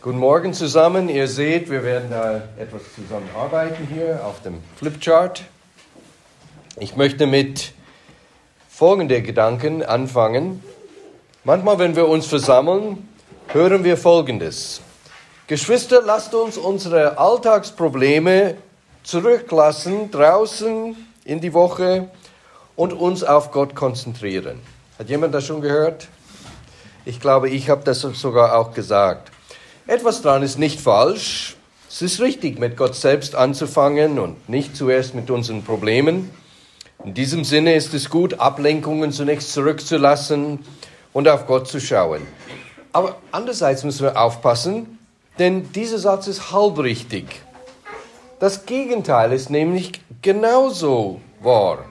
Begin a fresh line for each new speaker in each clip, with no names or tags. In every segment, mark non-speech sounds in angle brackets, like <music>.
Guten Morgen zusammen. Ihr seht, wir werden da etwas zusammen arbeiten hier auf dem Flipchart. Ich möchte mit folgenden Gedanken anfangen. Manchmal, wenn wir uns versammeln, hören wir Folgendes. Geschwister, lasst uns unsere Alltagsprobleme zurücklassen, draußen in die Woche und uns auf Gott konzentrieren. Hat jemand das schon gehört? Ich glaube, ich habe das sogar auch gesagt. Etwas dran ist nicht falsch. Es ist richtig, mit Gott selbst anzufangen und nicht zuerst mit unseren Problemen. In diesem Sinne ist es gut, Ablenkungen zunächst zurückzulassen und auf Gott zu schauen. Aber andererseits müssen wir aufpassen, denn dieser Satz ist halbrichtig. Das Gegenteil ist nämlich genauso wahr.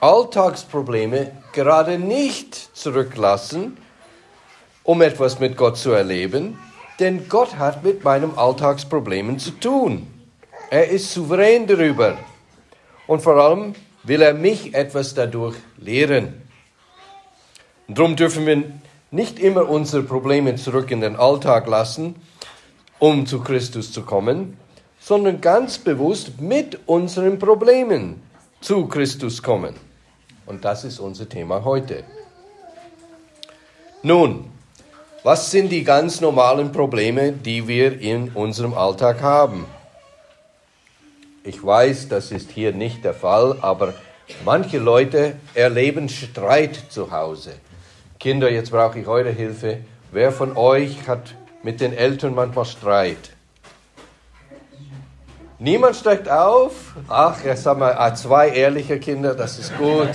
Alltagsprobleme gerade nicht zurücklassen, um etwas mit Gott zu erleben, denn Gott hat mit meinen Alltagsproblemen zu tun. Er ist souverän darüber. Und vor allem will er mich etwas dadurch lehren. Und darum dürfen wir nicht immer unsere Probleme zurück in den Alltag lassen, um zu Christus zu kommen, sondern ganz bewusst mit unseren Problemen zu Christus kommen. Und das ist unser Thema heute. Nun, was sind die ganz normalen Probleme, die wir in unserem Alltag haben? Ich weiß, das ist hier nicht der Fall, aber manche Leute erleben Streit zu Hause. Kinder, jetzt brauche ich eure Hilfe. Wer von euch hat mit den Eltern manchmal Streit? Niemand steigt auf. Ach, jetzt haben wir zwei ehrliche Kinder, das ist gut.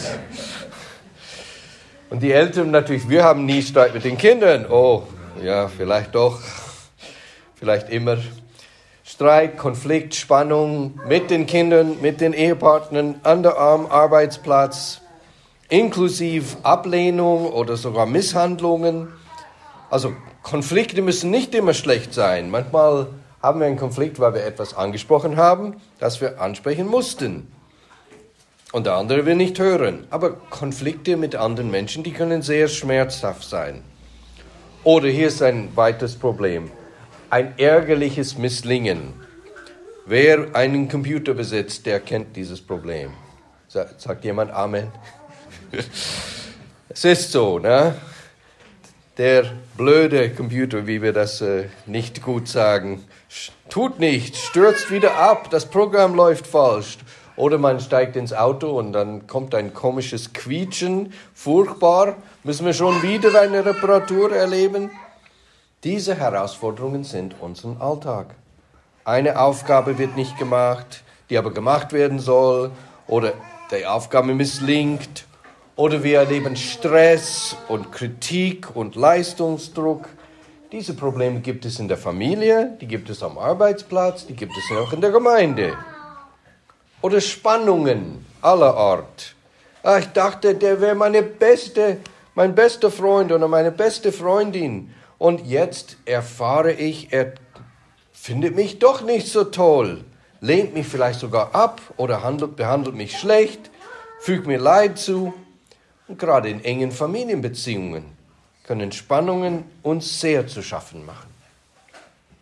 Und die Eltern natürlich, wir haben nie Streit mit den Kindern. Oh, ja, vielleicht doch, vielleicht immer. Streit, Konflikt, Spannung mit den Kindern, mit den Ehepartnern, an der Arm, Arbeitsplatz, inklusive Ablehnung oder sogar Misshandlungen. Also Konflikte müssen nicht immer schlecht sein. Manchmal haben wir einen Konflikt, weil wir etwas angesprochen haben, das wir ansprechen mussten. Und der andere will nicht hören. Aber Konflikte mit anderen Menschen, die können sehr schmerzhaft sein. Oder hier ist ein weiteres Problem. Ein ärgerliches Misslingen. Wer einen Computer besitzt, der kennt dieses Problem. Sagt jemand Amen? <laughs> es ist so, ne? Der blöde Computer, wie wir das äh, nicht gut sagen, tut nichts, stürzt wieder ab, das Programm läuft falsch. Oder man steigt ins Auto und dann kommt ein komisches Quietschen, furchtbar. Müssen wir schon wieder eine Reparatur erleben? Diese Herausforderungen sind unser Alltag. Eine Aufgabe wird nicht gemacht, die aber gemacht werden soll, oder die Aufgabe misslingt, oder wir erleben Stress und Kritik und Leistungsdruck. Diese Probleme gibt es in der Familie, die gibt es am Arbeitsplatz, die gibt es auch in der Gemeinde oder Spannungen aller Art. Ah, ich dachte, der wäre meine beste, mein bester Freund oder meine beste Freundin. Und jetzt erfahre ich, er findet mich doch nicht so toll, lehnt mich vielleicht sogar ab oder handelt, behandelt mich schlecht, fügt mir Leid zu. Und gerade in engen Familienbeziehungen können Spannungen uns sehr zu schaffen machen.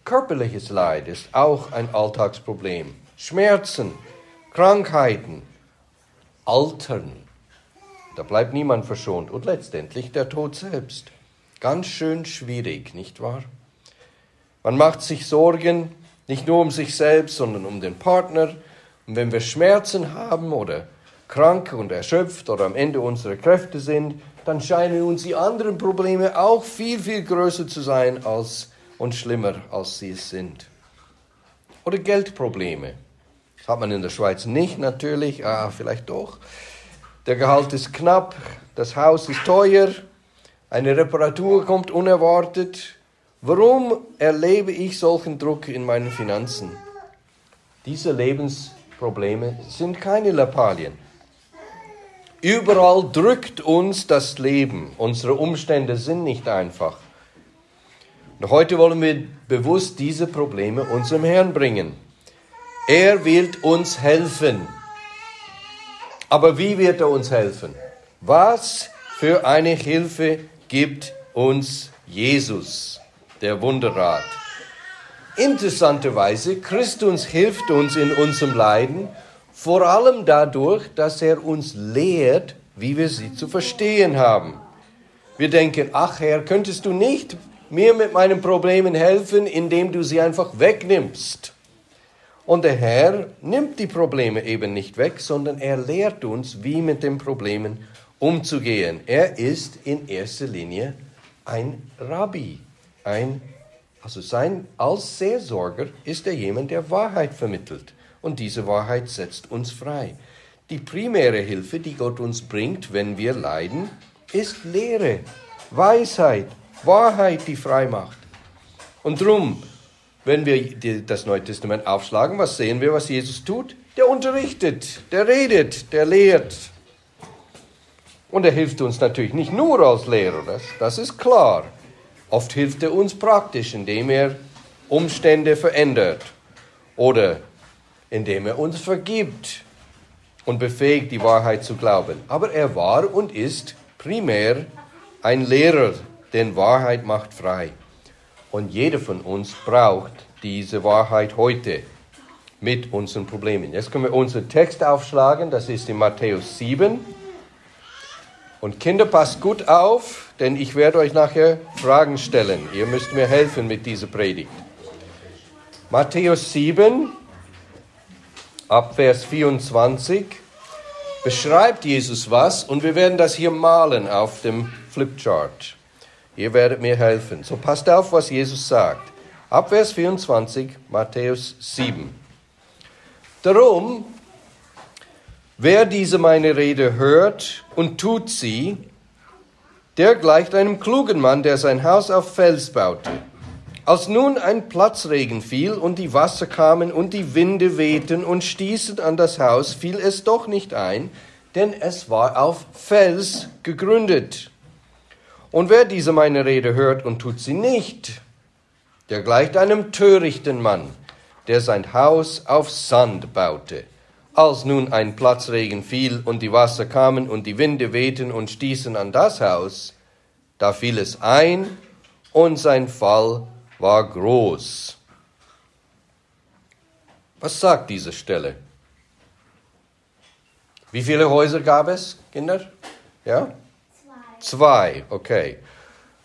Körperliches Leid ist auch ein Alltagsproblem. Schmerzen, Krankheiten, Altern. Da bleibt niemand verschont. Und letztendlich der Tod selbst. Ganz schön schwierig, nicht wahr? Man macht sich Sorgen, nicht nur um sich selbst, sondern um den Partner. Und wenn wir Schmerzen haben oder krank und erschöpft oder am Ende unserer Kräfte sind, dann scheinen uns die anderen Probleme auch viel, viel größer zu sein als und schlimmer, als sie es sind. Oder Geldprobleme. Hat man in der Schweiz nicht natürlich, ah, vielleicht doch. Der Gehalt ist knapp, das Haus ist teuer, eine Reparatur kommt unerwartet. Warum erlebe ich solchen Druck in meinen Finanzen? Diese Lebensprobleme sind keine Lappalien. Überall drückt uns das Leben. Unsere Umstände sind nicht einfach. Und heute wollen wir bewusst diese Probleme unserem Herrn bringen. Er wird uns helfen. Aber wie wird er uns helfen? Was für eine Hilfe gibt uns Jesus? der Wunderrat. Interessanterweise, Christus hilft uns in unserem Leiden, vor allem dadurch, dass er uns lehrt, wie wir sie zu verstehen haben. Wir denken, ach Herr, könntest du nicht mir mit meinen Problemen helfen, indem du sie einfach wegnimmst? Und der Herr nimmt die Probleme eben nicht weg, sondern er lehrt uns, wie mit den Problemen umzugehen. Er ist in erster Linie ein Rabbi, ein also sein als Seelsorger ist er jemand, der Wahrheit vermittelt und diese Wahrheit setzt uns frei. Die primäre Hilfe, die Gott uns bringt, wenn wir leiden, ist Lehre, Weisheit, Wahrheit, die frei macht. Und drum, wenn wir das Neue Testament aufschlagen, was sehen wir, was Jesus tut? Der unterrichtet, der redet, der lehrt. Und er hilft uns natürlich nicht nur als Lehrer, das, das ist klar. Oft hilft er uns praktisch, indem er Umstände verändert oder indem er uns vergibt und befähigt, die Wahrheit zu glauben. Aber er war und ist primär ein Lehrer, denn Wahrheit macht frei. Und jeder von uns braucht diese Wahrheit heute mit unseren Problemen. Jetzt können wir unseren Text aufschlagen, das ist in Matthäus 7. Und Kinder, passt gut auf, denn ich werde euch nachher Fragen stellen. Ihr müsst mir helfen mit dieser Predigt. Matthäus 7, ab Vers 24 beschreibt Jesus was und wir werden das hier malen auf dem Flipchart. Ihr werdet mir helfen. So passt auf, was Jesus sagt. Ab Vers 24, Matthäus 7. Darum, wer diese meine Rede hört und tut sie, der gleicht einem klugen Mann, der sein Haus auf Fels baute. Als nun ein Platzregen fiel und die Wasser kamen und die Winde wehten und stießen an das Haus, fiel es doch nicht ein, denn es war auf Fels gegründet. Und wer diese meine Rede hört und tut sie nicht, der gleicht einem törichten Mann, der sein Haus auf Sand baute. Als nun ein Platzregen fiel und die Wasser kamen und die Winde wehten und stießen an das Haus, da fiel es ein und sein Fall war groß. Was sagt diese Stelle? Wie viele Häuser gab es, Kinder? Ja? Zwei. Okay.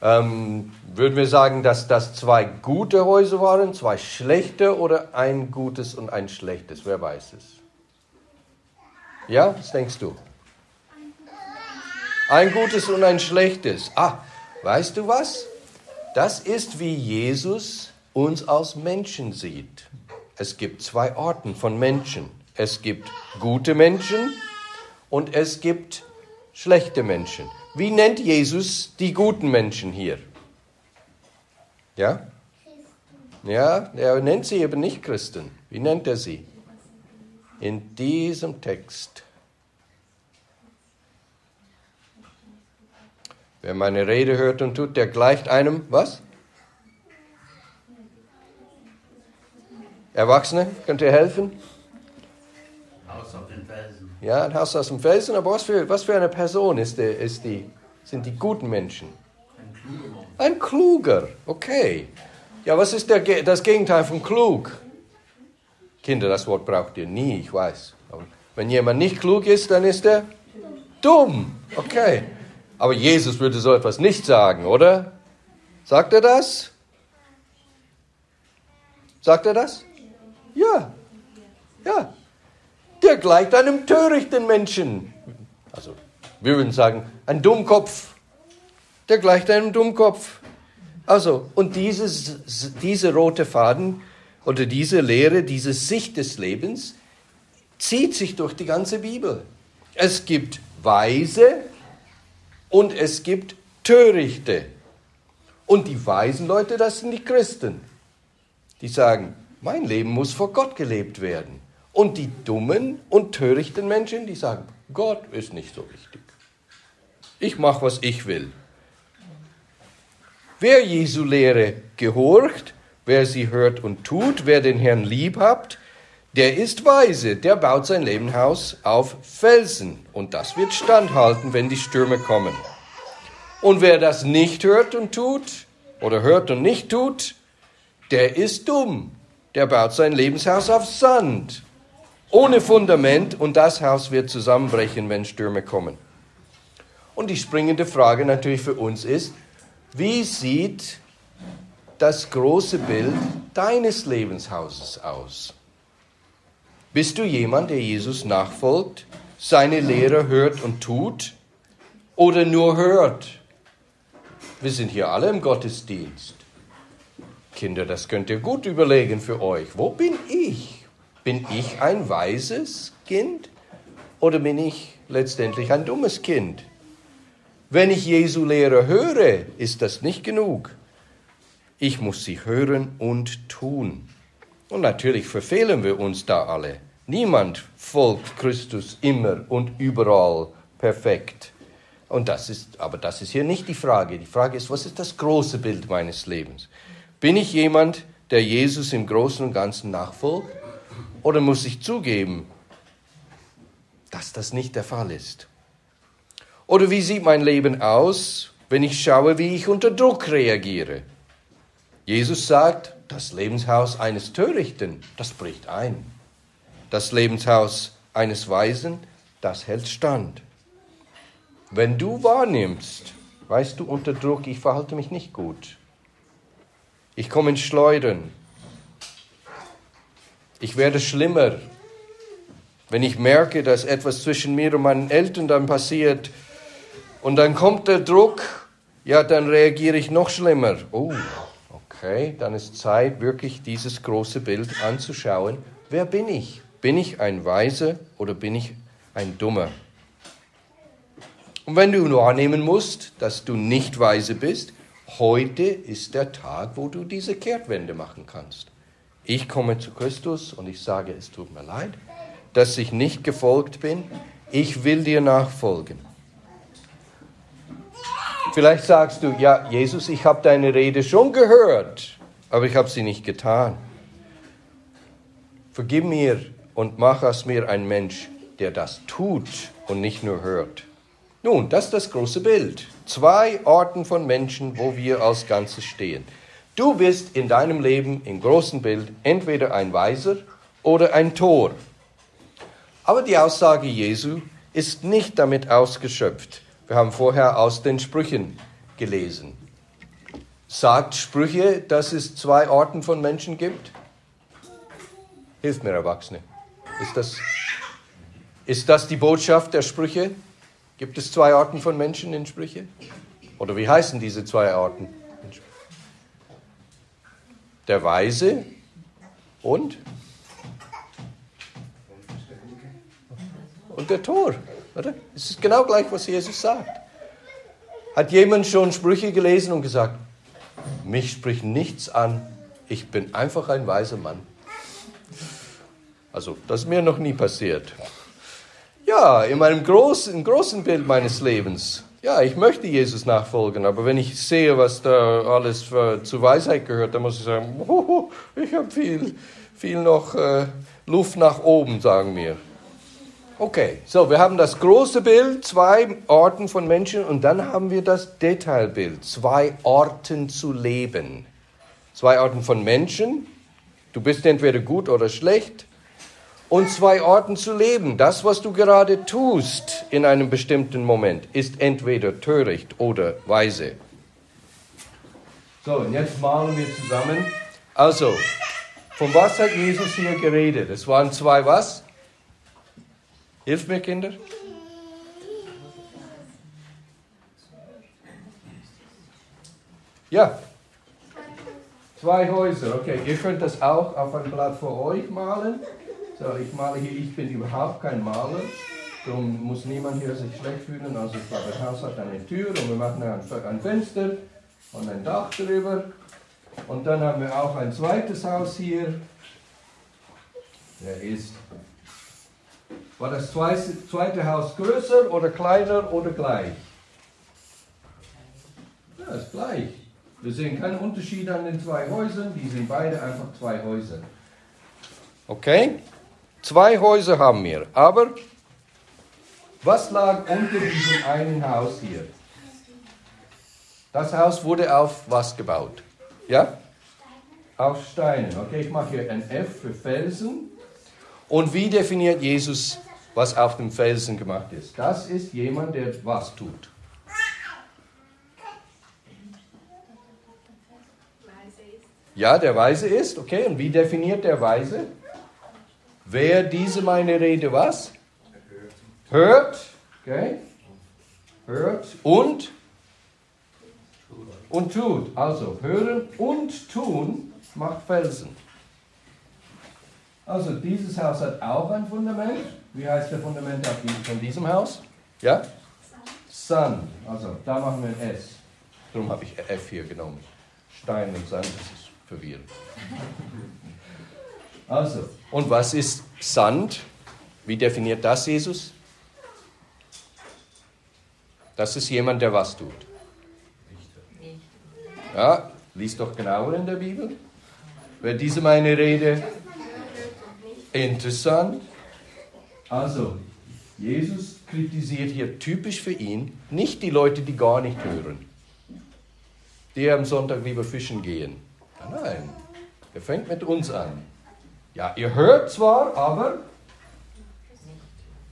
Ähm, würden wir sagen, dass das zwei gute Häuser waren, zwei schlechte oder ein gutes und ein schlechtes? Wer weiß es? Ja, was denkst du? Ein gutes und ein schlechtes. Ah, weißt du was? Das ist, wie Jesus uns als Menschen sieht. Es gibt zwei Arten von Menschen. Es gibt gute Menschen und es gibt schlechte Menschen. Wie nennt Jesus die guten Menschen hier? Ja? Ja, er nennt sie eben nicht Christen. Wie nennt er sie? In diesem Text. Wer meine Rede hört und tut, der gleicht einem, was? Erwachsene, könnt ihr helfen? Ja, ein Haus aus dem Felsen, aber was für, was für eine Person ist die, ist die, sind die guten Menschen?
Ein kluger.
Ein kluger, okay. Ja, was ist der, das Gegenteil von klug? Kinder, das Wort braucht ihr nie, ich weiß. Aber wenn jemand nicht klug ist, dann ist er dumm. Okay. Aber Jesus würde so etwas nicht sagen, oder? Sagt er das? Sagt er das? Ja. Ja. Der gleicht einem törichten Menschen. Also, wir würden sagen, ein Dummkopf. Der gleicht einem Dummkopf. Also, und dieses, diese rote Faden oder diese Lehre, diese Sicht des Lebens zieht sich durch die ganze Bibel. Es gibt Weise, und es gibt Törichte. Und die weisen Leute, das sind die Christen. Die sagen, mein Leben muss vor Gott gelebt werden. Und die dummen und törichten Menschen, die sagen, Gott ist nicht so wichtig. Ich mache, was ich will. Wer Jesu Lehre gehorcht, wer sie hört und tut, wer den Herrn lieb habt, der ist weise, der baut sein Lebenhaus auf Felsen und das wird standhalten, wenn die Stürme kommen. Und wer das nicht hört und tut, oder hört und nicht tut, der ist dumm. Der baut sein Lebenshaus auf Sand, ohne Fundament und das Haus wird zusammenbrechen, wenn Stürme kommen. Und die springende Frage natürlich für uns ist, wie sieht das große Bild deines Lebenshauses aus? Bist du jemand, der Jesus nachfolgt, seine Lehre hört und tut oder nur hört? Wir sind hier alle im Gottesdienst. Kinder, das könnt ihr gut überlegen für euch. Wo bin ich? Bin ich ein weises Kind oder bin ich letztendlich ein dummes Kind? Wenn ich Jesu Lehre höre, ist das nicht genug. Ich muss sie hören und tun. Und natürlich verfehlen wir uns da alle. Niemand folgt Christus immer und überall perfekt. Und das ist, aber das ist hier nicht die Frage. Die Frage ist, was ist das große Bild meines Lebens? Bin ich jemand, der Jesus im Großen und Ganzen nachfolgt? Oder muss ich zugeben, dass das nicht der Fall ist? Oder wie sieht mein Leben aus, wenn ich schaue, wie ich unter Druck reagiere? Jesus sagt, das Lebenshaus eines Törichten, das bricht ein. Das Lebenshaus eines Weisen, das hält stand. Wenn du wahrnimmst, weißt du unter Druck, ich verhalte mich nicht gut. Ich komme ins Schleudern. Ich werde schlimmer. Wenn ich merke, dass etwas zwischen mir und meinen Eltern dann passiert und dann kommt der Druck, ja, dann reagiere ich noch schlimmer. Oh, Okay, dann ist Zeit, wirklich dieses große Bild anzuschauen. Wer bin ich? Bin ich ein Weiser oder bin ich ein Dummer? Und wenn du nur annehmen musst, dass du nicht weise bist, heute ist der Tag, wo du diese Kehrtwende machen kannst. Ich komme zu Christus und ich sage, es tut mir leid, dass ich nicht gefolgt bin. Ich will dir nachfolgen. Vielleicht sagst du, ja, Jesus, ich habe deine Rede schon gehört, aber ich habe sie nicht getan. Vergib mir und mach aus mir ein Mensch, der das tut und nicht nur hört. Nun, das ist das große Bild. Zwei Orten von Menschen, wo wir als Ganzes stehen. Du bist in deinem Leben im großen Bild entweder ein Weiser oder ein Tor. Aber die Aussage Jesu ist nicht damit ausgeschöpft. Wir haben vorher aus den Sprüchen gelesen. Sagt Sprüche, dass es zwei Orten von Menschen gibt? Hilf mir, Erwachsene. Ist das, ist das die Botschaft der Sprüche? Gibt es zwei Orten von Menschen in Sprüche? Oder wie heißen diese zwei Orten? Der Weise und? Und der Tor. Oder? Es ist genau gleich, was Jesus sagt. Hat jemand schon Sprüche gelesen und gesagt, mich spricht nichts an, ich bin einfach ein weiser Mann. Also, das ist mir noch nie passiert. Ja, in meinem großen, großen Bild meines Lebens, ja, ich möchte Jesus nachfolgen, aber wenn ich sehe, was da alles für, zu Weisheit gehört, dann muss ich sagen, oh, ich habe viel, viel noch äh, Luft nach oben, sagen wir. Okay, so wir haben das große Bild, zwei Orten von Menschen und dann haben wir das Detailbild, zwei Orten zu leben. Zwei Orten von Menschen, du bist entweder gut oder schlecht, und zwei Orten zu leben. Das, was du gerade tust in einem bestimmten Moment, ist entweder töricht oder weise. So, und jetzt malen wir zusammen. Also, von was hat Jesus hier geredet? Es waren zwei was? Hilft mir, Kinder. Ja. Zwei Häuser, okay. Ihr könnt das auch auf ein Blatt vor euch malen. So, ich male hier, ich bin überhaupt kein Maler. Darum muss niemand hier sich schlecht fühlen. Also das Haus hat eine Tür und wir machen ein Fenster und ein Dach drüber. Und dann haben wir auch ein zweites Haus hier. Der ist war das zweite Haus größer oder kleiner oder gleich? Ja, ist gleich. Wir sehen keinen Unterschied an den zwei Häusern, die sind beide einfach zwei Häuser. Okay? Zwei Häuser haben wir, aber was lag unter diesem einen Haus hier? Das Haus wurde auf was gebaut? Ja? Auf Steinen. Okay, ich mache hier ein F für Felsen. Und wie definiert Jesus, was auf dem Felsen gemacht ist? Das ist jemand, der was tut. Ja, der Weise ist, okay. Und wie definiert der Weise? Wer diese meine Rede was? Hört, okay. Hört und und tut. Also hören und tun macht Felsen. Also dieses Haus hat auch ein Fundament. Wie heißt der Fundament von diesem Haus? Ja? Sand. Also da machen wir ein S. Darum habe ich F hier genommen. Stein und Sand, das ist verwirrend. Also, und was ist Sand? Wie definiert das Jesus? Das ist jemand, der was tut. Ja, liest doch genauer in der Bibel. Wäre diese meine Rede interessant? Also, Jesus kritisiert hier typisch für ihn nicht die Leute, die gar nicht hören, die am Sonntag lieber fischen gehen. Nein, er fängt mit uns an. Ja, ihr hört zwar, aber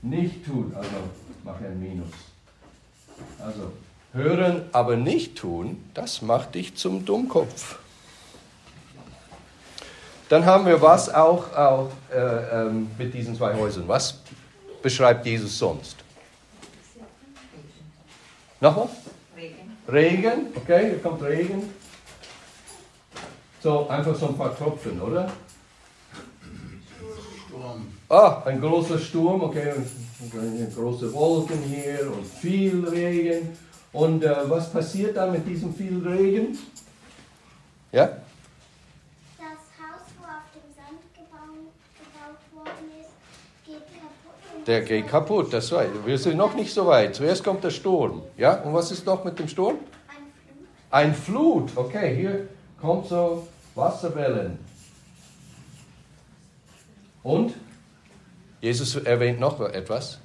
nicht tun. Also mache ein Minus. Also hören, aber nicht tun, das macht dich zum Dummkopf. Dann haben wir was auch, auch äh, ähm, mit diesen zwei Häusern. Was beschreibt Jesus sonst? Nochmal? Regen. Regen, okay, hier kommt Regen. So, einfach so ein paar Tropfen, oder? Ah, ein großer Sturm, okay, große Wolken hier und viel Regen. Und äh, was passiert dann mit diesem viel Regen? Ja?
Das Haus, wo auf dem Sand gebaut, gebaut worden ist, geht kaputt.
Der geht kaputt, das war. Wir sind noch nicht so weit. Zuerst kommt der Sturm. Ja? Und was ist noch mit dem Sturm?
Ein
Ein
Flut.
Flut, okay, hier kommt so Wasserwellen. Und Jesus erwähnt noch etwas.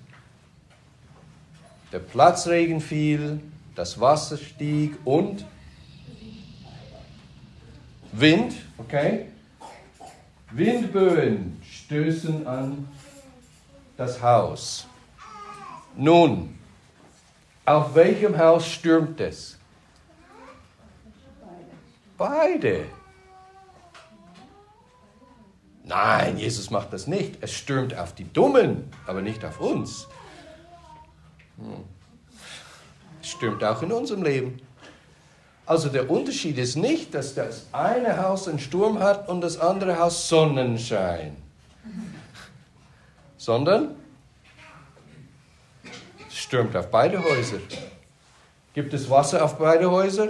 Der Platzregen fiel, das Wasser stieg und Wind, okay? Windböen stößen an das Haus. Nun, auf welchem Haus stürmt es? Beide. Nein, Jesus macht das nicht. Es stürmt auf die Dummen, aber nicht auf uns. Hm. Es stürmt auch in unserem Leben. Also der Unterschied ist nicht, dass das eine Haus einen Sturm hat und das andere Haus Sonnenschein, <laughs> sondern es stürmt auf beide Häuser. Gibt es Wasser auf beide Häuser?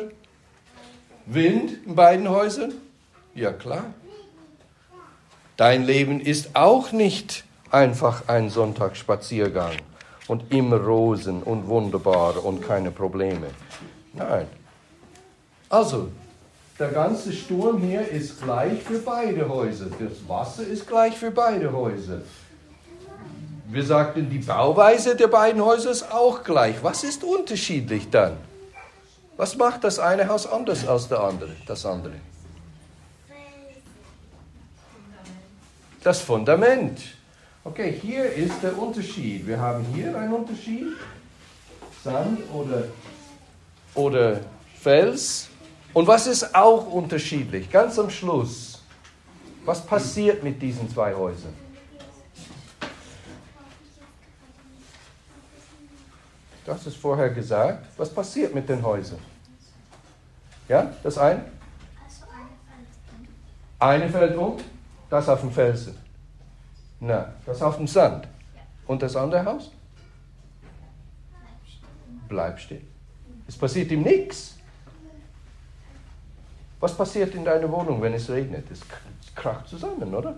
Wind in beiden Häusern? Ja klar. Dein Leben ist auch nicht einfach ein Sonntagsspaziergang und immer Rosen und wunderbar und keine Probleme. Nein. Also, der ganze Sturm hier ist gleich für beide Häuser. Das Wasser ist gleich für beide Häuser. Wir sagten, die Bauweise der beiden Häuser ist auch gleich. Was ist unterschiedlich dann? Was macht das eine Haus anders als der andere, das andere? Das Fundament. Okay, hier ist der Unterschied. Wir haben hier einen Unterschied. Sand oder, oder Fels. Und was ist auch unterschiedlich? Ganz am Schluss. Was passiert mit diesen zwei Häusern? Hast es vorher gesagt. Was passiert mit den Häusern? Ja, das ein?
Also. Eine
fällt um, das auf dem Felsen. Na, das auf dem Sand. Und das andere Haus? Bleibt stehen. Es passiert ihm nichts. Was passiert in deiner Wohnung, wenn es regnet? Es kracht zusammen, oder?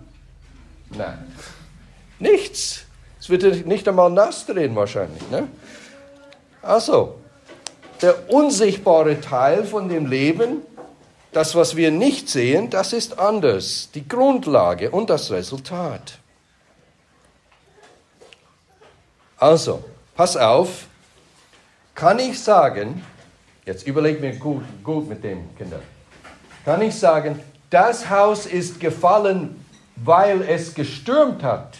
Nein. Nichts. Es wird nicht einmal nass drehen wahrscheinlich. Ne? Also, der unsichtbare Teil von dem Leben, das, was wir nicht sehen, das ist anders. Die Grundlage und das Resultat. Also, pass auf, kann ich sagen, Jetzt überleg mir gut, gut mit dem, Kinder. Kann ich sagen, das Haus ist gefallen, weil es gestürmt hat?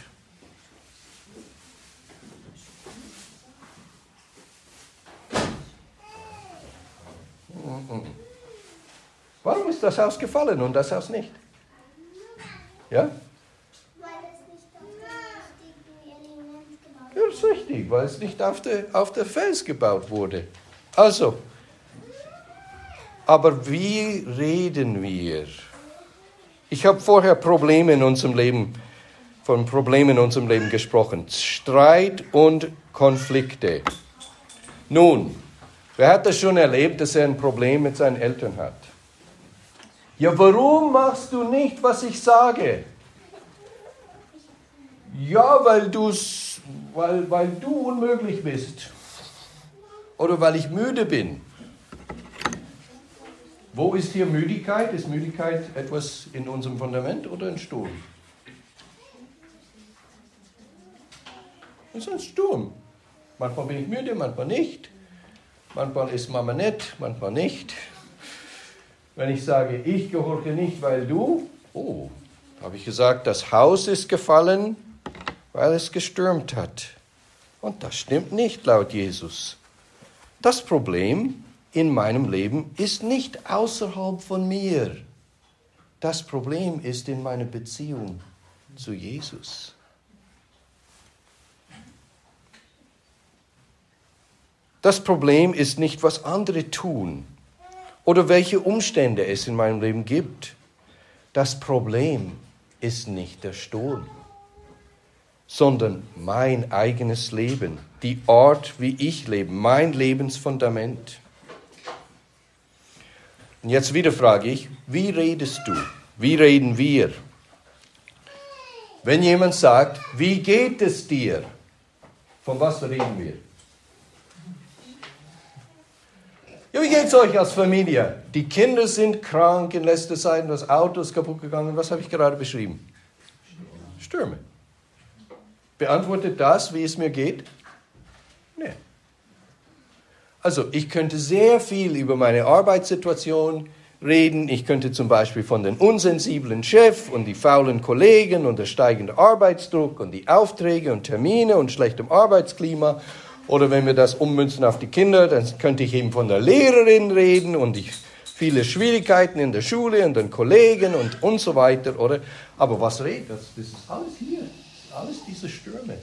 Warum ist das Haus gefallen und das Haus nicht? Ja?
Weil es nicht auf dem richtigen Element gebaut
Ja, das ist richtig, weil es nicht auf der, auf der Fels gebaut wurde. Also, aber wie reden wir? Ich habe vorher Probleme in unserem Leben, von Problemen in unserem Leben gesprochen. Streit und Konflikte. Nun, wer hat das schon erlebt, dass er ein Problem mit seinen Eltern hat? Ja, warum machst du nicht, was ich sage? Ja, weil, du's, weil, weil du unmöglich bist. Oder weil ich müde bin. Wo ist hier Müdigkeit? Ist Müdigkeit etwas in unserem Fundament oder ein Sturm? Es ist ein Sturm. Manchmal bin ich müde, manchmal nicht. Manchmal ist Mama nett, manchmal nicht. Wenn ich sage, ich gehorche nicht, weil du, oh, habe ich gesagt, das Haus ist gefallen, weil es gestürmt hat. Und das stimmt nicht laut Jesus. Das Problem in meinem Leben ist nicht außerhalb von mir. Das Problem ist in meiner Beziehung zu Jesus. Das Problem ist nicht, was andere tun oder welche Umstände es in meinem Leben gibt. Das Problem ist nicht der Sturm, sondern mein eigenes Leben, die Art, wie ich lebe, mein Lebensfundament. Und jetzt wieder frage ich, wie redest du? Wie reden wir? Wenn jemand sagt, wie geht es dir? Von was reden wir? Wie geht es euch als Familie? Die Kinder sind krank in letzter Zeit, das Auto ist kaputt gegangen. Was habe ich gerade beschrieben? Stürme. Beantwortet das, wie es mir geht? Nee. Also, ich könnte sehr viel über meine Arbeitssituation reden. Ich könnte zum Beispiel von den unsensiblen Chef und die faulen Kollegen und der steigende Arbeitsdruck und die Aufträge und Termine und schlechtem Arbeitsklima oder wenn wir das ummünzen auf die Kinder, dann könnte ich eben von der Lehrerin reden und die viele Schwierigkeiten in der Schule und den Kollegen und, und so weiter, oder? Aber was redet das? Das ist alles hier. Alles diese Stürme.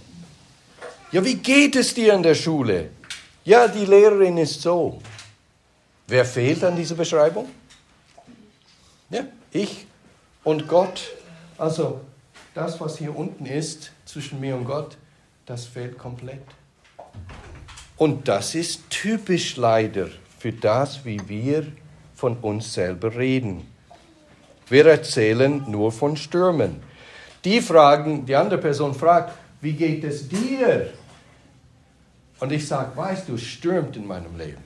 Ja, wie geht es dir in der Schule? Ja, die Lehrerin ist so. Wer fehlt an dieser Beschreibung? Ja, ich und Gott. Also das, was hier unten ist, zwischen mir und Gott, das fehlt komplett. Und das ist typisch leider für das, wie wir von uns selber reden. Wir erzählen nur von Stürmen. Die fragen, die andere Person fragt, wie geht es dir? Und ich sage, weißt du, es stürmt in meinem Leben.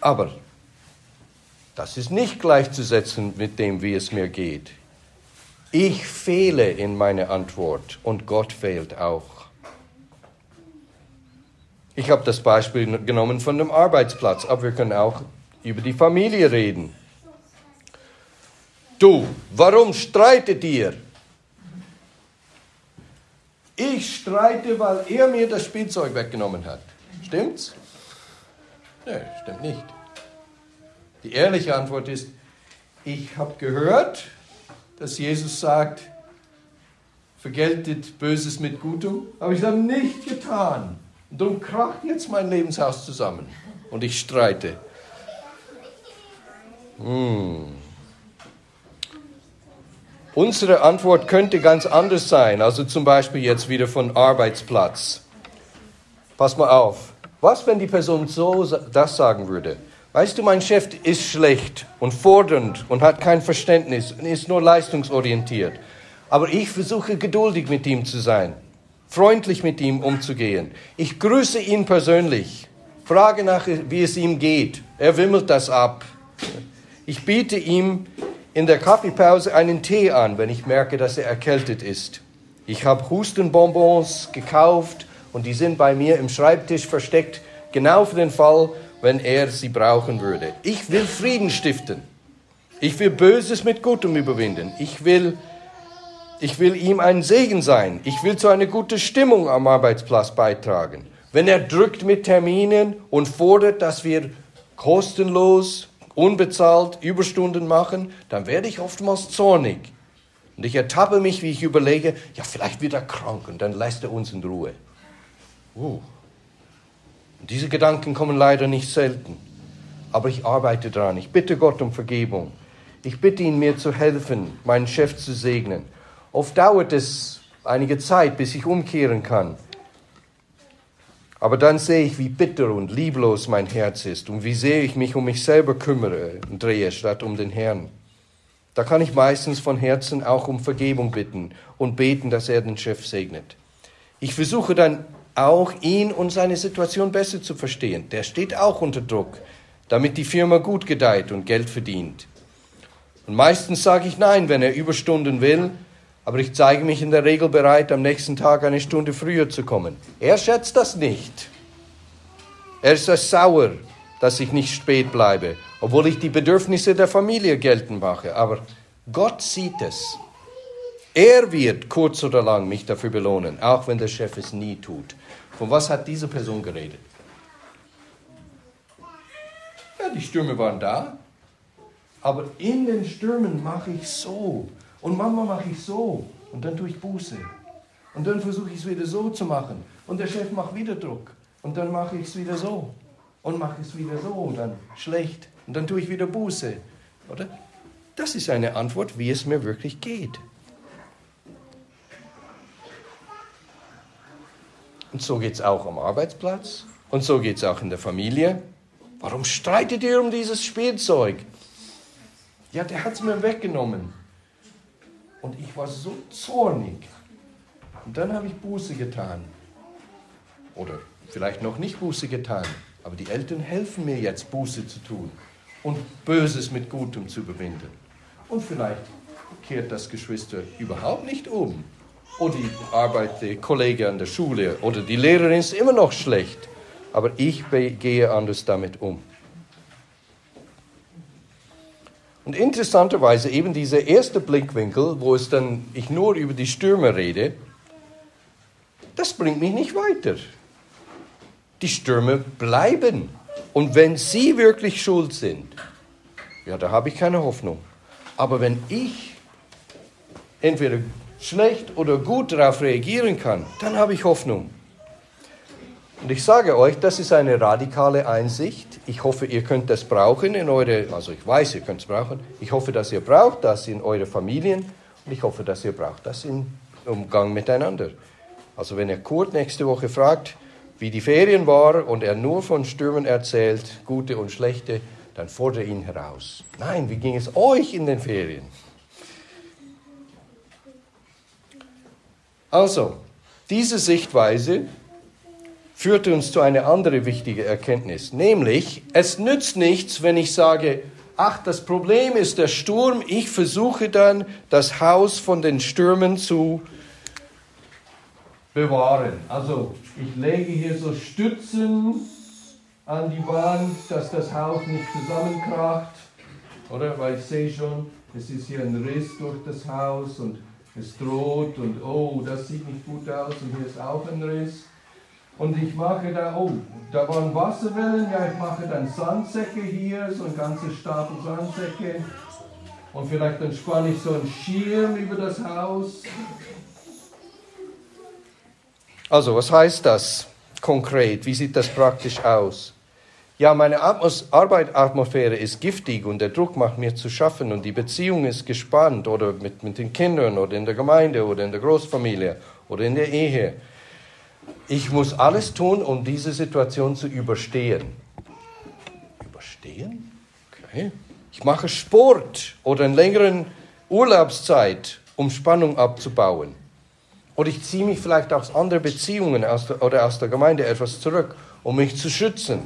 Aber das ist nicht gleichzusetzen mit dem, wie es mir geht. Ich fehle in meiner Antwort und Gott fehlt auch. Ich habe das Beispiel genommen von dem Arbeitsplatz, aber wir können auch über die Familie reden. Du, warum streitet ihr? Ich streite, weil er mir das Spielzeug weggenommen hat. Stimmt's? Nein, stimmt nicht. Die ehrliche Antwort ist, ich habe gehört, dass Jesus sagt, vergeltet Böses mit Gutem, aber ich habe nicht getan. Und darum kracht jetzt mein Lebenshaus zusammen und ich streite. Hm. Unsere Antwort könnte ganz anders sein, also zum Beispiel jetzt wieder von Arbeitsplatz. Pass mal auf. Was, wenn die Person so das sagen würde? Weißt du, mein Chef ist schlecht und fordernd und hat kein Verständnis und ist nur leistungsorientiert. Aber ich versuche geduldig mit ihm zu sein freundlich mit ihm umzugehen. Ich grüße ihn persönlich, frage nach, wie es ihm geht. Er wimmelt das ab. Ich biete ihm in der Kaffeepause einen Tee an, wenn ich merke, dass er erkältet ist. Ich habe Hustenbonbons gekauft und die sind bei mir im Schreibtisch versteckt, genau für den Fall, wenn er sie brauchen würde. Ich will Frieden stiften. Ich will Böses mit Gutem überwinden. Ich will, ich will ihm ein Segen sein. Ich will zu einer guten Stimmung am Arbeitsplatz beitragen. Wenn er drückt mit Terminen und fordert, dass wir kostenlos, unbezahlt Überstunden machen, dann werde ich oftmals zornig. Und ich ertappe mich, wie ich überlege, ja, vielleicht wird er krank und dann lässt er uns in Ruhe. Uh. Und diese Gedanken kommen leider nicht selten. Aber ich arbeite daran. Ich bitte Gott um Vergebung. Ich bitte ihn, mir zu helfen, meinen Chef zu segnen. Oft dauert es einige Zeit, bis ich umkehren kann. Aber dann sehe ich, wie bitter und lieblos mein Herz ist und wie sehr ich mich um mich selber kümmere und drehe, statt um den Herrn. Da kann ich meistens von Herzen auch um Vergebung bitten und beten, dass er den Chef segnet. Ich versuche dann auch ihn und seine Situation besser zu verstehen. Der steht auch unter Druck, damit die Firma gut gedeiht und Geld verdient. Und meistens sage ich nein, wenn er Überstunden will, aber ich zeige mich in der Regel bereit, am nächsten Tag eine Stunde früher zu kommen. Er schätzt das nicht. Er ist sauer, dass ich nicht spät bleibe, obwohl ich die Bedürfnisse der Familie geltend mache. Aber Gott sieht es. Er wird kurz oder lang mich dafür belohnen, auch wenn der Chef es nie tut. Von was hat diese Person geredet? Ja, die Stürme waren da, aber in den Stürmen mache ich so. Und Mama mache ich so. Und dann tue ich Buße. Und dann versuche ich es wieder so zu machen. Und der Chef macht wieder Druck. Und dann mache ich es wieder so. Und mache es wieder so. Und dann schlecht. Und dann tue ich wieder Buße. Oder? Das ist eine Antwort, wie es mir wirklich geht. Und so geht es auch am Arbeitsplatz. Und so geht es auch in der Familie. Warum streitet ihr um dieses Spielzeug? Ja, der hat es mir weggenommen. Und ich war so zornig. Und dann habe ich Buße getan. Oder vielleicht noch nicht Buße getan. Aber die Eltern helfen mir jetzt, Buße zu tun und Böses mit Gutem zu überwinden. Und vielleicht kehrt das Geschwister überhaupt nicht um. Oder die Arbeit der Kollege an der Schule oder die Lehrerin ist immer noch schlecht. Aber ich gehe anders damit um. Und interessanterweise eben dieser erste Blickwinkel, wo es dann ich nur über die Stürme rede, das bringt mich nicht weiter. Die Stürme bleiben. Und wenn sie wirklich schuld sind, ja, da habe ich keine Hoffnung. Aber wenn ich entweder schlecht oder gut darauf reagieren kann, dann habe ich Hoffnung. Und ich sage euch, das ist eine radikale Einsicht. Ich hoffe, ihr könnt das brauchen in eure, also ich weiß, ihr könnt es brauchen. Ich hoffe, dass ihr braucht das in eure Familien und ich hoffe, dass ihr braucht das im Umgang miteinander. Also wenn ihr Kurt nächste Woche fragt, wie die Ferien war und er nur von Stürmen erzählt, gute und schlechte, dann fordere ihn heraus. Nein, wie ging es euch in den Ferien? Also, diese Sichtweise führt uns zu einer anderen wichtigen Erkenntnis, nämlich es nützt nichts, wenn ich sage, ach, das Problem ist der Sturm, ich versuche dann das Haus von den Stürmen zu bewahren. Also ich lege hier so Stützen an die Wand, dass das Haus nicht zusammenkracht, oder? Weil ich sehe schon, es ist hier ein Riss durch das Haus und es droht und oh, das sieht nicht gut aus und hier ist auch ein Riss. Und ich mache da, oh, da waren Wasserwellen, ja, ich mache dann Sandsäcke hier, so ein ganzes Stapel Sandsäcke. Und vielleicht dann spanne ich so einen Schirm über das Haus. Also, was heißt das konkret? Wie sieht das praktisch aus? Ja, meine Atmos Arbeitsatmosphäre ist giftig und der Druck macht mir zu schaffen und die Beziehung ist gespannt oder mit, mit den Kindern oder in der Gemeinde oder in der Großfamilie oder in der Ehe. Ich muss alles tun, um diese Situation zu überstehen. Überstehen? Okay. Ich mache Sport oder eine längere Urlaubszeit, um Spannung abzubauen. Oder ich ziehe mich vielleicht aus anderen Beziehungen aus der, oder aus der Gemeinde etwas zurück, um mich zu schützen.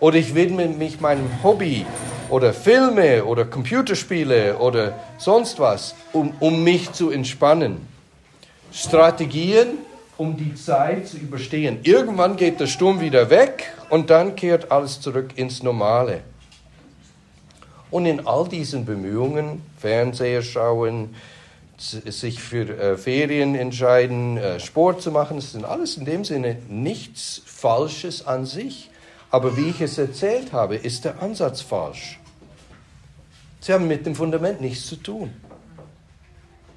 Oder ich widme mich meinem Hobby oder Filme oder Computerspiele oder sonst was, um, um mich zu entspannen. Strategien um die Zeit zu überstehen. Irgendwann geht der Sturm wieder weg und dann kehrt alles zurück ins Normale. Und in all diesen Bemühungen, Fernseher schauen, sich für äh, Ferien entscheiden, äh, Sport zu machen, das sind alles in dem Sinne nichts Falsches an sich. Aber wie ich es erzählt habe, ist der Ansatz falsch. Sie haben mit dem Fundament nichts zu tun.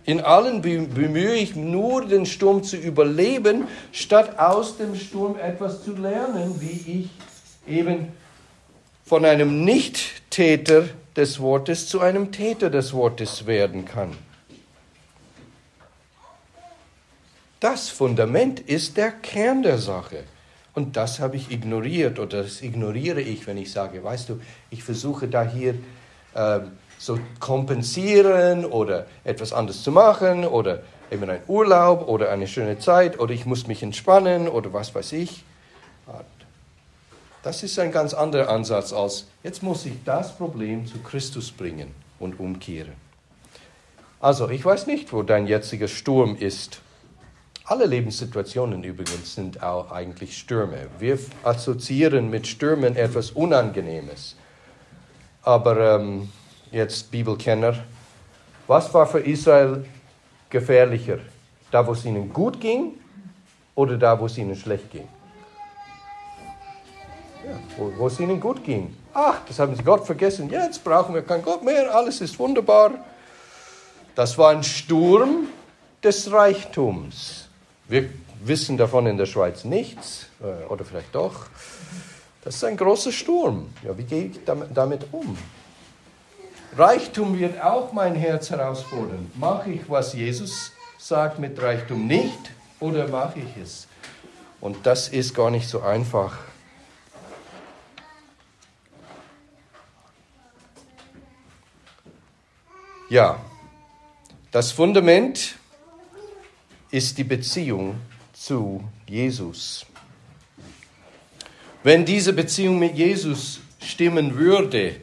In allen bemühe ich nur, den Sturm zu überleben, statt aus dem Sturm etwas zu lernen, wie ich eben von einem Nicht-Täter des Wortes zu einem Täter des Wortes werden kann. Das Fundament ist der Kern der Sache. Und das habe ich ignoriert oder das ignoriere ich, wenn ich sage, weißt du, ich versuche da hier äh, so kompensieren oder etwas anderes zu machen oder eben ein Urlaub oder eine schöne Zeit oder ich muss mich entspannen oder was weiß ich. Das ist ein ganz anderer Ansatz als, jetzt muss ich das Problem zu Christus bringen und umkehren. Also, ich weiß nicht, wo dein jetziger Sturm ist. Alle Lebenssituationen übrigens sind auch eigentlich Stürme. Wir assoziieren mit Stürmen etwas Unangenehmes. Aber ähm, jetzt Bibelkenner, was war für Israel gefährlicher? Da, wo es ihnen gut ging oder da, wo es ihnen schlecht ging? Ja, wo, es ihnen gut ging. Ach, das haben sie Gott vergessen. Jetzt brauchen wir keinen Gott mehr. Alles ist wunderbar. Das war ein Sturm des Reichtums. Wir wissen davon in der Schweiz nichts, äh, oder vielleicht doch. Das ist ein großer Sturm. Ja, wie gehe ich damit um? Reichtum wird auch mein Herz herausfordern. Mache ich, was Jesus sagt mit Reichtum nicht oder mache ich es? Und das ist gar nicht so einfach. Ja, das Fundament ist die Beziehung zu Jesus. Wenn diese Beziehung mit Jesus stimmen würde,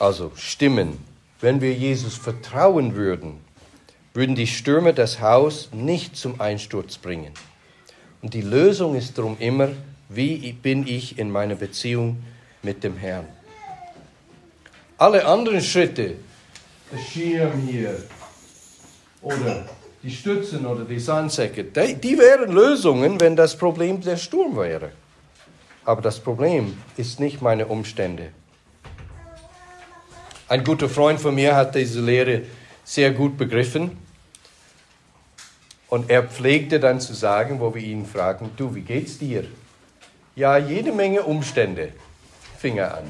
also stimmen, wenn wir Jesus vertrauen würden, würden die Stürme das Haus nicht zum Einsturz bringen. Und die Lösung ist darum immer, wie bin ich in meiner Beziehung mit dem Herrn. Alle anderen Schritte, der Schirm hier oder die Stützen oder die Sandsäcke, die wären Lösungen, wenn das Problem der Sturm wäre. Aber das Problem ist nicht meine Umstände. Ein guter Freund von mir hat diese Lehre sehr gut begriffen. Und er pflegte dann zu sagen, wo wir ihn fragen, du, wie geht's dir? Ja, jede Menge Umstände, fing er an.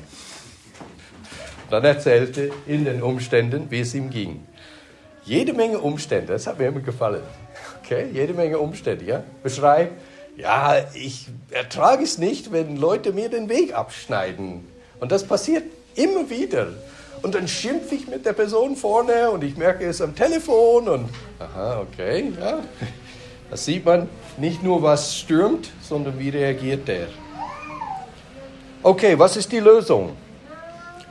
Dann erzählte in den Umständen, wie es ihm ging. Jede Menge Umstände, das hat mir immer gefallen. Okay, jede Menge Umstände, ja. Beschreib, ja, ich ertrage es nicht, wenn Leute mir den Weg abschneiden. Und das passiert immer wieder. Und dann schimpfe ich mit der Person vorne und ich merke es am Telefon und aha, okay, ja. Das sieht man nicht nur, was stürmt, sondern wie reagiert der. Okay, was ist die Lösung?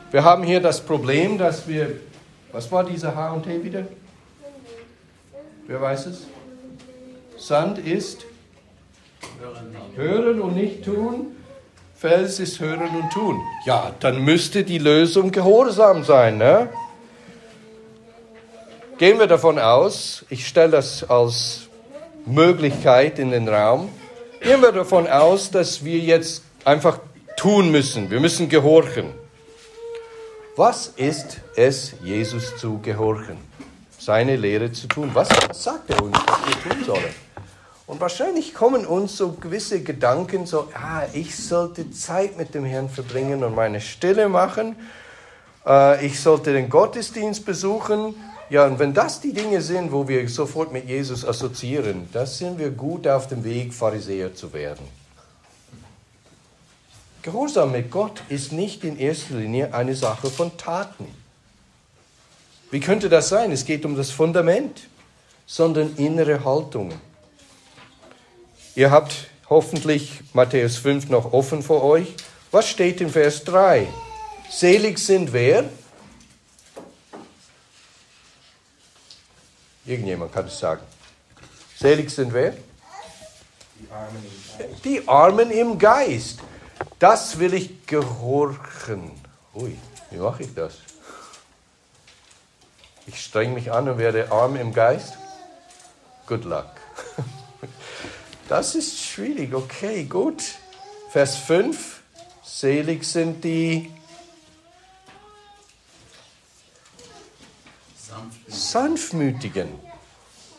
Wir haben hier das Problem, dass wir, was war dieser H&T wieder? Wer weiß es? Sand ist hören und nicht tun. Fels ist hören und tun. Ja, dann müsste die Lösung Gehorsam sein. Ne? Gehen wir davon aus, ich stelle das als Möglichkeit in den Raum, gehen wir davon aus, dass wir jetzt einfach tun müssen. Wir müssen gehorchen. Was ist es, Jesus zu gehorchen? Seine Lehre zu tun. Was sagt er uns, was wir tun sollen? Und wahrscheinlich kommen uns so gewisse Gedanken, so, ah, ich sollte Zeit mit dem Herrn verbringen und meine Stille machen. Äh, ich sollte den Gottesdienst besuchen. Ja, und wenn das die Dinge sind, wo wir sofort mit Jesus assoziieren, dann sind wir gut auf dem Weg, Pharisäer zu werden. Gehorsam mit Gott ist nicht in erster Linie eine Sache von Taten. Wie könnte das sein? Es geht um das Fundament, sondern innere Haltungen. Ihr habt hoffentlich Matthäus 5 noch offen vor euch. Was steht in Vers 3? Selig sind wer? Irgendjemand kann es sagen. Selig sind wer? Die Armen im Geist. Das will ich gehorchen. Ui, wie mache ich das? Ich streng mich an und werde arm im Geist. Good luck. Das ist schwierig. Okay, gut. Vers 5. Selig sind die
Sanft.
Sanftmütigen.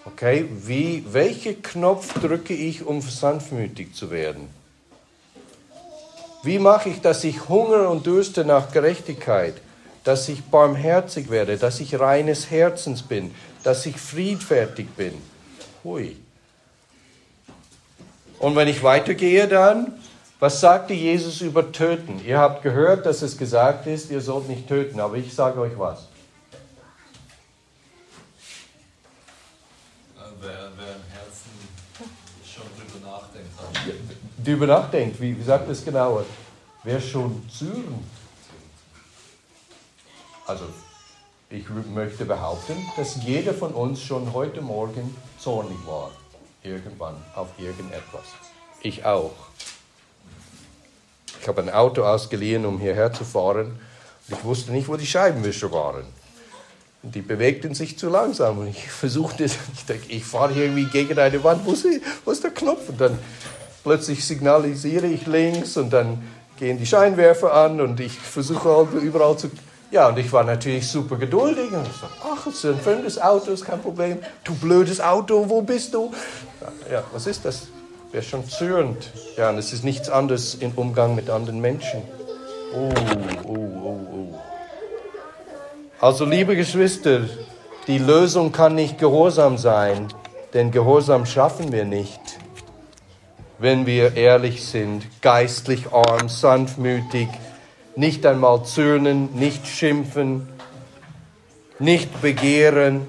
Okay, wie, welchen Knopf drücke ich, um sanftmütig zu werden? Wie mache ich, dass ich Hunger und Dürste nach Gerechtigkeit, dass ich barmherzig werde, dass ich reines Herzens bin, dass ich friedfertig bin? Hui. Und wenn ich weitergehe dann, was sagte Jesus über Töten? Ihr habt gehört, dass es gesagt ist, ihr sollt nicht töten, aber ich sage euch was.
Wer, wer im Herzen schon drüber nachdenkt, hat
Drüber nachdenkt, wie, wie sagt es genauer? Wer schon zürnt. Also, ich möchte behaupten, dass jeder von uns schon heute Morgen zornig war. Irgendwann, auf irgendetwas. Ich auch. Ich habe ein Auto ausgeliehen, um hierher zu fahren. Und ich wusste nicht, wo die Scheibenwischer waren. Und die bewegten sich zu langsam. Und ich <laughs> versuchte, ich denke, ich fahre hier irgendwie gegen eine Wand. Wo ist, wo ist der Knopf? Und dann plötzlich signalisiere ich links und dann gehen die Scheinwerfer an und ich versuche halt überall zu. Ja, und ich war natürlich super geduldig und so, ach, es ist ein fremdes Auto, ist kein Problem. Du blödes Auto, wo bist du? Ja, was ist das? Wer schon zürnt. Ja, und es ist nichts anderes im Umgang mit anderen Menschen. Oh, oh, oh, oh. Also, liebe Geschwister, die Lösung kann nicht Gehorsam sein, denn Gehorsam schaffen wir nicht, wenn wir ehrlich sind, geistlich arm, sanftmütig, nicht einmal zürnen, nicht schimpfen, nicht begehren.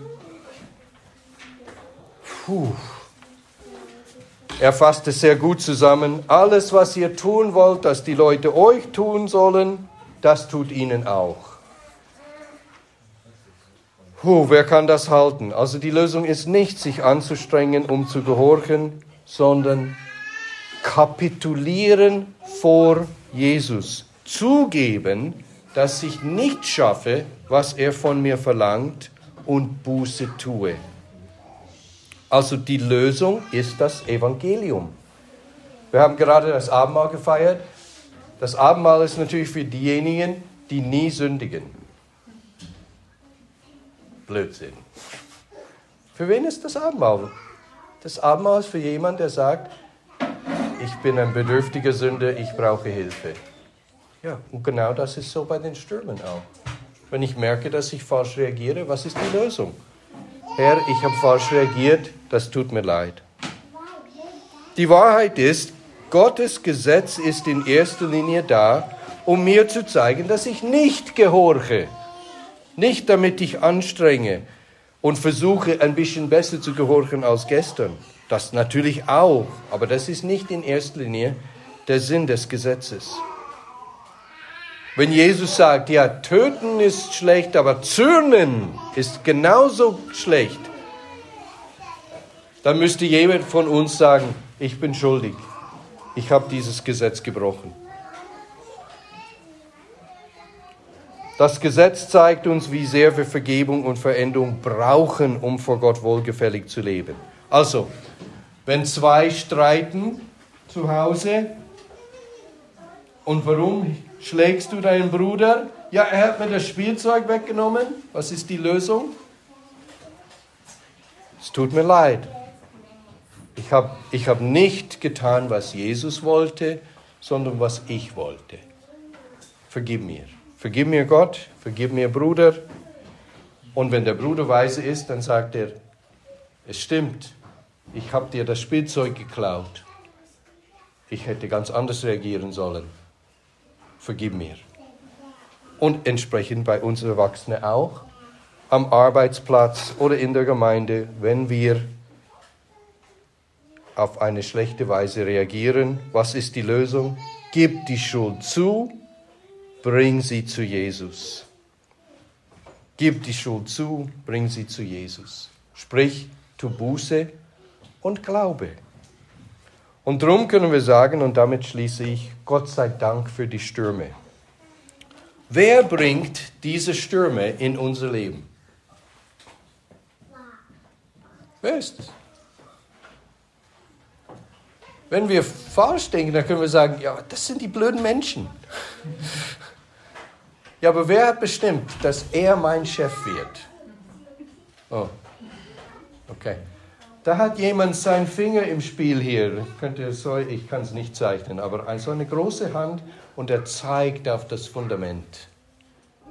Puh. Er fasst es sehr gut zusammen. Alles, was ihr tun wollt, dass die Leute euch tun sollen, das tut ihnen auch. Puh, wer kann das halten? Also die Lösung ist nicht, sich anzustrengen, um zu gehorchen, sondern kapitulieren vor Jesus. Zugeben, dass ich nicht schaffe, was er von mir verlangt und Buße tue. Also die Lösung ist das Evangelium. Wir haben gerade das Abendmahl gefeiert. Das Abendmahl ist natürlich für diejenigen, die nie sündigen. Blödsinn. Für wen ist das Abendmahl? Das Abendmahl ist für jemanden, der sagt, ich bin ein bedürftiger Sünder, ich brauche Hilfe. Ja, und genau das ist so bei den Stürmen auch. Wenn ich merke, dass ich falsch reagiere, was ist die Lösung? Herr, ich habe falsch reagiert, das tut mir leid. Die Wahrheit ist, Gottes Gesetz ist in erster Linie da, um mir zu zeigen, dass ich nicht gehorche. Nicht damit ich anstrenge und versuche, ein bisschen besser zu gehorchen als gestern. Das natürlich auch, aber das ist nicht in erster Linie der Sinn des Gesetzes. Wenn Jesus sagt, ja, töten ist schlecht, aber zürnen ist genauso schlecht, dann müsste jemand von uns sagen, ich bin schuldig, ich habe dieses Gesetz gebrochen. Das Gesetz zeigt uns, wie sehr wir Vergebung und Veränderung brauchen, um vor Gott wohlgefällig zu leben. Also, wenn zwei streiten zu Hause, und warum schlägst du deinen Bruder? Ja, er hat mir das Spielzeug weggenommen. Was ist die Lösung? Es tut mir leid. Ich habe ich hab nicht getan, was Jesus wollte, sondern was ich wollte. Vergib mir. Vergib mir Gott, vergib mir Bruder. Und wenn der Bruder weise ist, dann sagt er, es stimmt, ich habe dir das Spielzeug geklaut. Ich hätte ganz anders reagieren sollen. Vergib mir. Und entsprechend bei uns Erwachsenen auch, am Arbeitsplatz oder in der Gemeinde, wenn wir auf eine schlechte Weise reagieren, was ist die Lösung? Gib die Schuld zu, bring sie zu Jesus. Gib die Schuld zu, bring sie zu Jesus. Sprich, tu Buße und Glaube. Und darum können wir sagen, und damit schließe ich, Gott sei Dank für die Stürme. Wer bringt diese Stürme in unser Leben? Wer ist es? Wenn wir falsch denken, dann können wir sagen, ja, das sind die blöden Menschen. Ja, aber wer hat bestimmt, dass er mein Chef wird? Oh, okay. Da hat jemand seinen Finger im Spiel hier. Ich kann es nicht zeichnen, aber so eine große Hand und er zeigt auf das Fundament.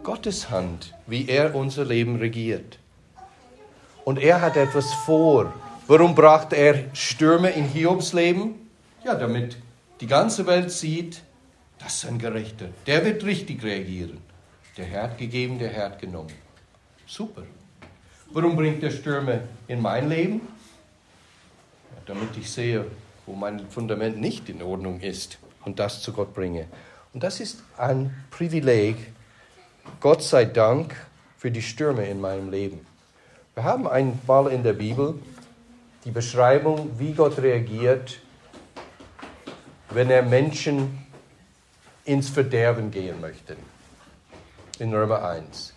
Gottes Hand, wie er unser Leben regiert. Und er hat etwas vor. Warum brachte er Stürme in Hiobs Leben? Ja, damit die ganze Welt sieht, das ist ein Gerechter. Der wird richtig reagieren. Der Herr hat gegeben, der Herr hat genommen. Super. Warum bringt er Stürme in mein Leben? Damit ich sehe, wo mein Fundament nicht in Ordnung ist und das zu Gott bringe. Und das ist ein Privileg. Gott sei Dank für die Stürme in meinem Leben. Wir haben einmal in der Bibel die Beschreibung, wie Gott reagiert, wenn er Menschen ins Verderben gehen möchte. In Römer 1.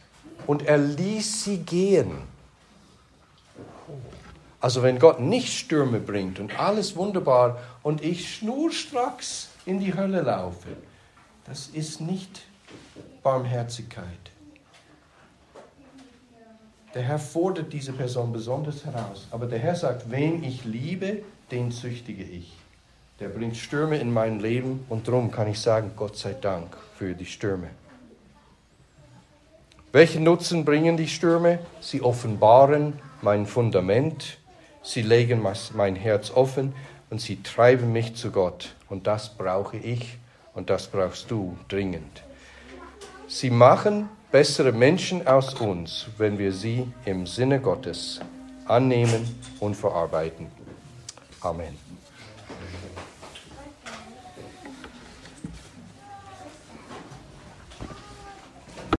Und er ließ sie gehen. Also wenn Gott nicht Stürme bringt und alles wunderbar und ich schnurstracks in die Hölle laufe, das ist nicht Barmherzigkeit. Der Herr fordert diese Person besonders heraus. Aber der Herr sagt, wen ich liebe, den züchtige ich. Der bringt Stürme in mein Leben und darum kann ich sagen, Gott sei Dank für die Stürme. Welchen Nutzen bringen die Stürme? Sie offenbaren mein Fundament, sie legen mein Herz offen und sie treiben mich zu Gott. Und das brauche ich und das brauchst du dringend. Sie machen bessere Menschen aus uns, wenn wir sie im Sinne Gottes annehmen und verarbeiten. Amen.